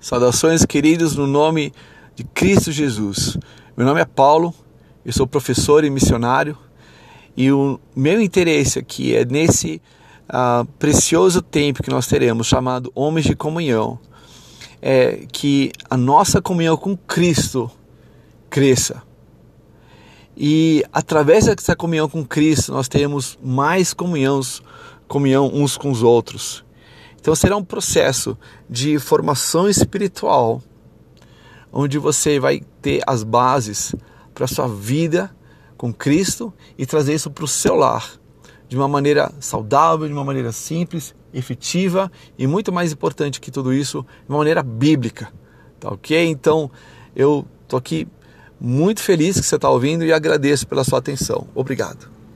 Saudações, queridos, no nome de Cristo Jesus. Meu nome é Paulo, eu sou professor e missionário, e o meu interesse aqui é nesse uh, precioso tempo que nós teremos, chamado Homens de Comunhão, é que a nossa comunhão com Cristo cresça. E através dessa comunhão com Cristo, nós teremos mais comunhão, comunhão uns com os outros. Então será um processo de formação espiritual, onde você vai ter as bases para a sua vida com Cristo e trazer isso para o seu lar de uma maneira saudável, de uma maneira simples, efetiva e muito mais importante que tudo isso, de uma maneira bíblica. Tá ok? Então eu estou aqui muito feliz que você está ouvindo e agradeço pela sua atenção. Obrigado.